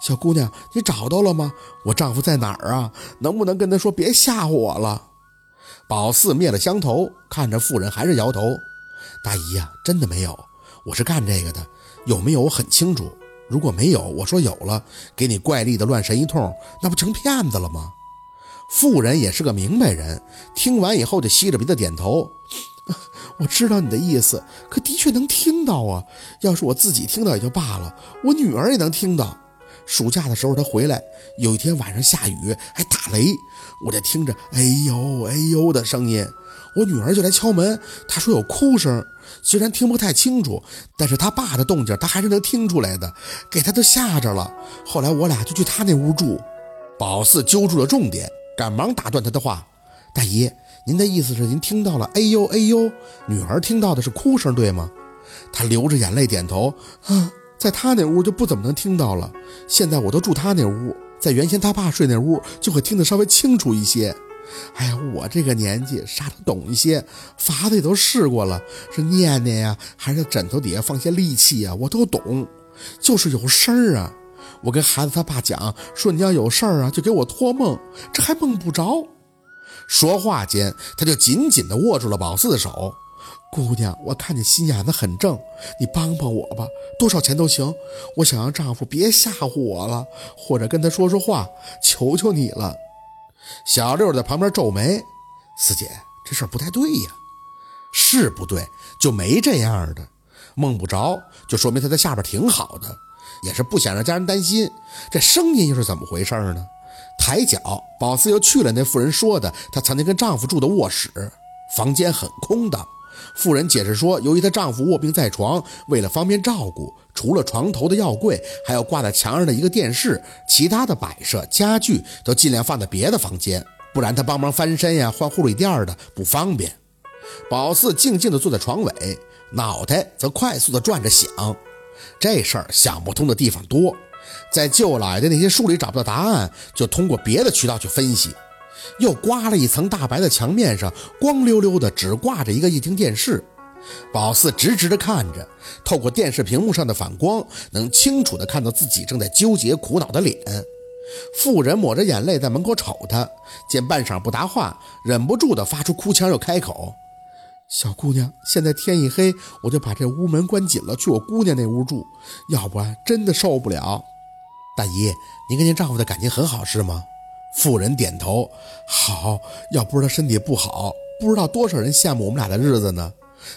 小姑娘，你找到了吗？我丈夫在哪儿啊？能不能跟他说别吓唬我了？宝四灭了香头，看着妇人还是摇头。大姨呀，真的没有，我是干这个的，有没有我很清楚。如果没有，我说有了，给你怪力的乱神一通，那不成骗子了吗？妇人也是个明白人，听完以后就吸着鼻子点头。我知道你的意思，可的确能听到啊。要是我自己听到也就罢了，我女儿也能听到。暑假的时候她回来，有一天晚上下雨还打雷，我就听着哎呦哎呦的声音，我女儿就来敲门，她说有哭声，虽然听不太清楚，但是她爸的动静她还是能听出来的，给她都吓着了。后来我俩就去她那屋住。宝四揪住了重点，赶忙打断他的话：“大姨。”您的意思是您听到了哎呦哎呦，女儿听到的是哭声，对吗？她流着眼泪点头。啊，在她那屋就不怎么能听到了。现在我都住她那屋，在原先她爸睡那屋就会听得稍微清楚一些。哎呀，我这个年纪啥都懂一些，法子也都试过了，是念念呀，还是枕头底下放些利器呀，我都懂。就是有声儿啊，我跟孩子他爸讲说你要有事儿啊，就给我托梦，这还梦不着。说话间，他就紧紧地握住了宝四的手。姑娘，我看你心眼子很正，你帮帮我吧，多少钱都行。我想让丈夫别吓唬我了，或者跟他说说话，求求你了。小六在旁边皱眉：“四姐，这事不太对呀，是不对，就没这样的。梦不着，就说明他在下边挺好的，也是不想让家人担心。这声音又是怎么回事呢？”抬脚，宝四又去了那妇人说的她曾经跟丈夫住的卧室，房间很空的。妇人解释说，由于她丈夫卧病在床，为了方便照顾，除了床头的药柜，还有挂在墙上的一个电视，其他的摆设家具都尽量放在别的房间，不然她帮忙翻身呀、换护理垫的不方便。宝四静静地坐在床尾，脑袋则快速地转着想，这事儿想不通的地方多。在舅姥爷的那些书里找不到答案，就通过别的渠道去分析。又刮了一层大白的墙面上，光溜溜的，只挂着一个液晶电视。宝四直直的看着，透过电视屏幕上的反光，能清楚的看到自己正在纠结苦恼的脸。妇人抹着眼泪在门口瞅他，见半晌不答话，忍不住的发出哭腔，又开口：“小姑娘，现在天一黑，我就把这屋门关紧了，去我姑娘那屋住，要不然真的受不了。”大姨，您跟您丈夫的感情很好是吗？妇人点头，好。要不是他身体不好，不知道多少人羡慕我们俩的日子呢。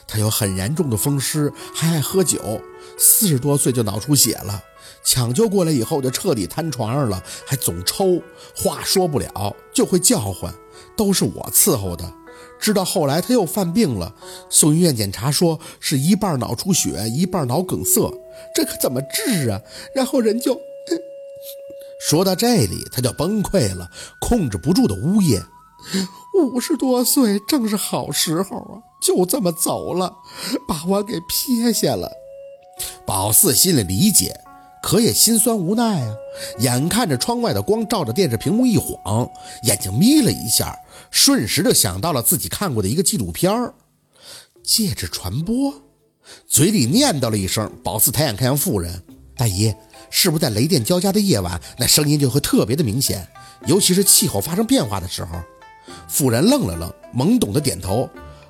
他有很严重的风湿，还爱喝酒，四十多岁就脑出血了，抢救过来以后就彻底瘫床上了，还总抽，话说不了，就会叫唤，都是我伺候的。直到后来他又犯病了，送医院检查说是一半脑出血，一半脑梗塞，这可怎么治啊？然后人就。说到这里，他就崩溃了，控制不住的呜咽。五十多岁正是好时候啊，就这么走了，把我给撇下了。宝四心里理解，可也心酸无奈啊。眼看着窗外的光照着电视屏幕一晃，眼睛眯了一下，瞬时就想到了自己看过的一个纪录片儿——介质传播，嘴里念叨了一声。宝四抬眼看向妇人大姨。是不是在雷电交加的夜晚，那声音就会特别的明显，尤其是气候发生变化的时候？妇人愣了愣，懵懂的点头，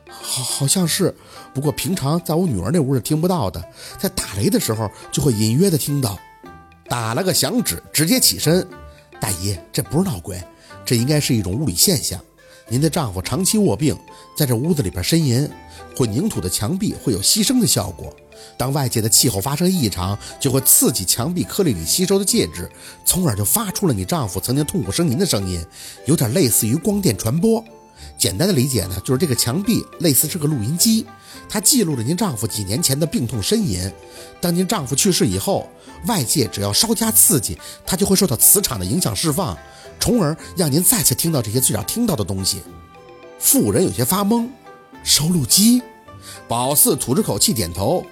好，好像是。不过平常在我女儿那屋是听不到的，在打雷的时候就会隐约的听到。打了个响指，直接起身。大姨，这不是闹鬼，这应该是一种物理现象。您的丈夫长期卧病，在这屋子里边呻吟，混凝土的墙壁会有吸声的效果。当外界的气候发生异常，就会刺激墙壁颗粒里吸收的介质，从而就发出了你丈夫曾经痛苦呻吟的声音，有点类似于光电传播。简单的理解呢，就是这个墙壁类似是个录音机，它记录了您丈夫几年前的病痛呻吟。当您丈夫去世以后，外界只要稍加刺激，它就会受到磁场的影响释放，从而让您再次听到这些最少听到的东西。妇人有些发懵，收录机。宝四吐着口气点头。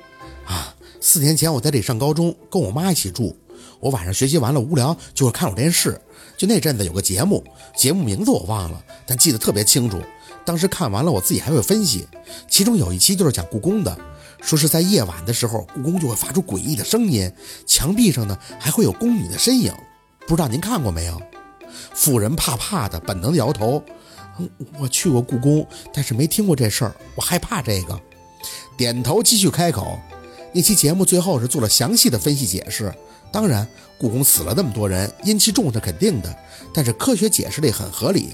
啊，四年前我在这里上高中，跟我妈一起住。我晚上学习完了无聊就会看会电视。就那阵子有个节目，节目名字我忘了，但记得特别清楚。当时看完了，我自己还会分析。其中有一期就是讲故宫的，说是在夜晚的时候，故宫就会发出诡异的声音，墙壁上呢还会有宫女的身影。不知道您看过没有？妇人怕怕的，本能的摇头。嗯，我去过故宫，但是没听过这事儿，我害怕这个。点头，继续开口。那期节目最后是做了详细的分析解释。当然，故宫死了那么多人，阴气重是肯定的，但是科学解释的很合理。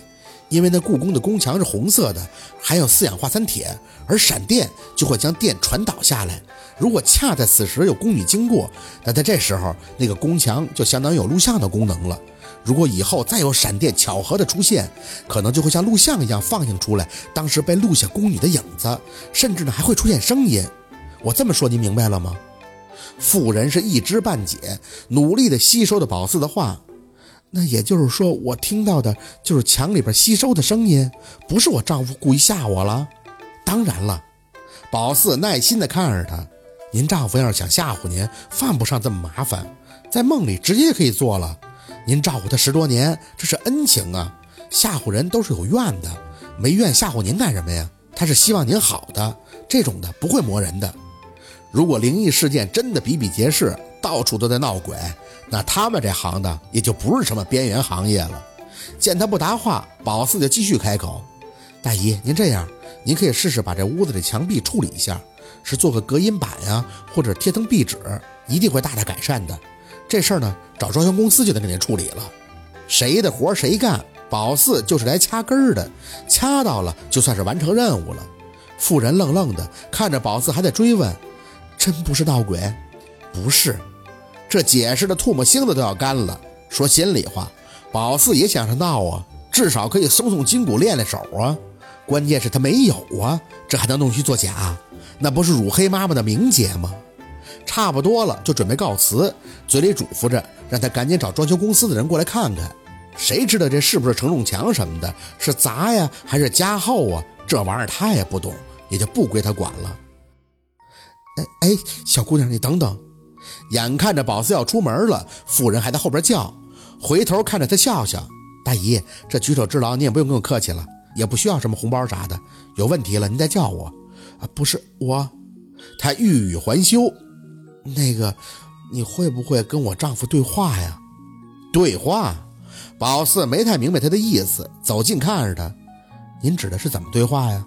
因为那故宫的宫墙是红色的，还有四氧化三铁，而闪电就会将电传导下来。如果恰在此时有宫女经过，那在这时候那个宫墙就相当于有录像的功能了。如果以后再有闪电巧合的出现，可能就会像录像一样放映出来当时被录下宫女的影子，甚至呢还会出现声音。我这么说您明白了吗？妇人是一知半解，努力的吸收的宝四的话。那也就是说，我听到的就是墙里边吸收的声音，不是我丈夫故意吓我了。当然了，宝四耐心的看着他。您丈夫要是想吓唬您，犯不上这么麻烦，在梦里直接就可以做了。您照顾他十多年，这是恩情啊。吓唬人都是有怨的，没怨吓唬您干什么呀？他是希望您好的，这种的不会磨人的。如果灵异事件真的比比皆是，到处都在闹鬼。那他们这行的也就不是什么边缘行业了。见他不答话，宝四就继续开口：“大姨，您这样，您可以试试把这屋子的墙壁处理一下，是做个隔音板呀，或者贴层壁纸，一定会大大改善的。这事儿呢，找装修公司就得给您处理了。谁的活谁干，宝四就是来掐根儿的，掐到了就算是完成任务了。”妇人愣愣的看着宝四，还在追问：“真不是闹鬼？不是。”这解释的唾沫星子都要干了。说心里话，宝四也想着闹啊，至少可以松松筋骨练练手啊。关键是他没有啊，这还能弄虚作假？那不是辱黑妈妈的名节吗？差不多了，就准备告辞，嘴里嘱咐着让他赶紧找装修公司的人过来看看。谁知道这是不是承重墙什么的，是砸呀还是加厚啊？这玩意儿他也不懂，也就不归他管了。哎哎，小姑娘，你等等。眼看着宝四要出门了，妇人还在后边叫，回头看着他笑笑：“大姨，这举手之劳，你也不用跟我客气了，也不需要什么红包啥的。有问题了您再叫我。啊，不是我。”他欲语还休：“那个，你会不会跟我丈夫对话呀？”对话？宝四没太明白他的意思，走近看着他：“您指的是怎么对话呀？”“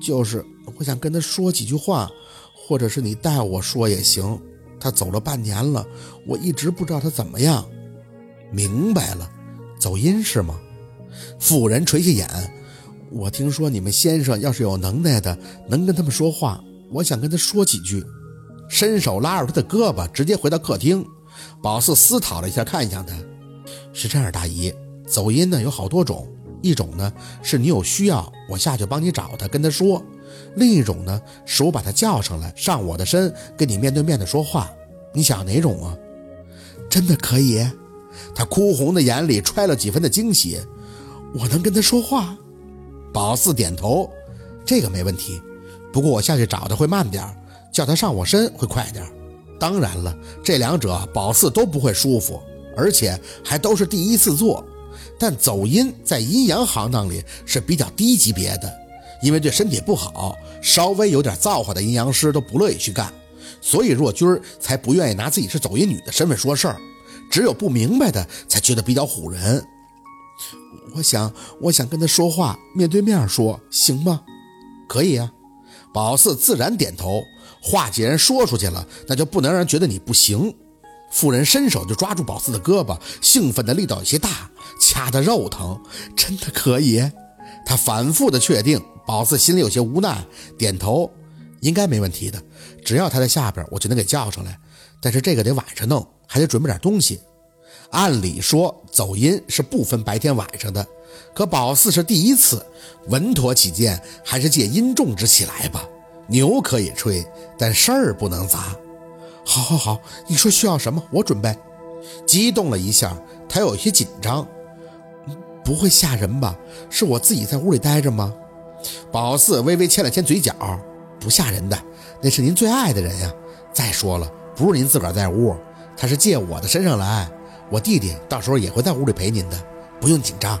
就是我想跟他说几句话，或者是你带我说也行。”他走了半年了，我一直不知道他怎么样。明白了，走音是吗？妇人垂下眼。我听说你们先生要是有能耐的，能跟他们说话。我想跟他说几句。伸手拉住他的胳膊，直接回到客厅。宝四思考了一下，看向他。是这样，大姨，走音呢有好多种。一种呢是你有需要，我下去帮你找他，跟他说。另一种呢，是我把他叫上来，上我的身，跟你面对面的说话。你想哪种啊？真的可以？他哭红的眼里揣了几分的惊喜。我能跟他说话？宝四点头，这个没问题。不过我下去找他会慢点，叫他上我身会快点。当然了，这两者宝四都不会舒服，而且还都是第一次做。但走阴在阴阳行当里是比较低级别的。因为对身体不好，稍微有点造化的阴阳师都不乐意去干，所以若君儿才不愿意拿自己是走阴女的身份说事儿。只有不明白的才觉得比较唬人。我想，我想跟他说话，面对面说，行吗？可以啊。宝四自然点头。话既然说出去了，那就不能让人觉得你不行。妇人伸手就抓住宝四的胳膊，兴奋的力道有些大，掐得肉疼。真的可以？他反复的确定。宝四心里有些无奈，点头，应该没问题的。只要他在下边，我就能给叫上来。但是这个得晚上弄，还得准备点东西。按理说走音是不分白天晚上的，可宝四是第一次，稳妥起见，还是借阴重之起来吧。牛可以吹，但事儿不能砸。好，好，好，你说需要什么，我准备。激动了一下，他有些紧张。不会吓人吧？是我自己在屋里待着吗？宝四微微牵了牵嘴角，不吓人的，那是您最爱的人呀。再说了，不是您自个儿在屋，他是借我的身上来。我弟弟到时候也会在屋里陪您的，不用紧张。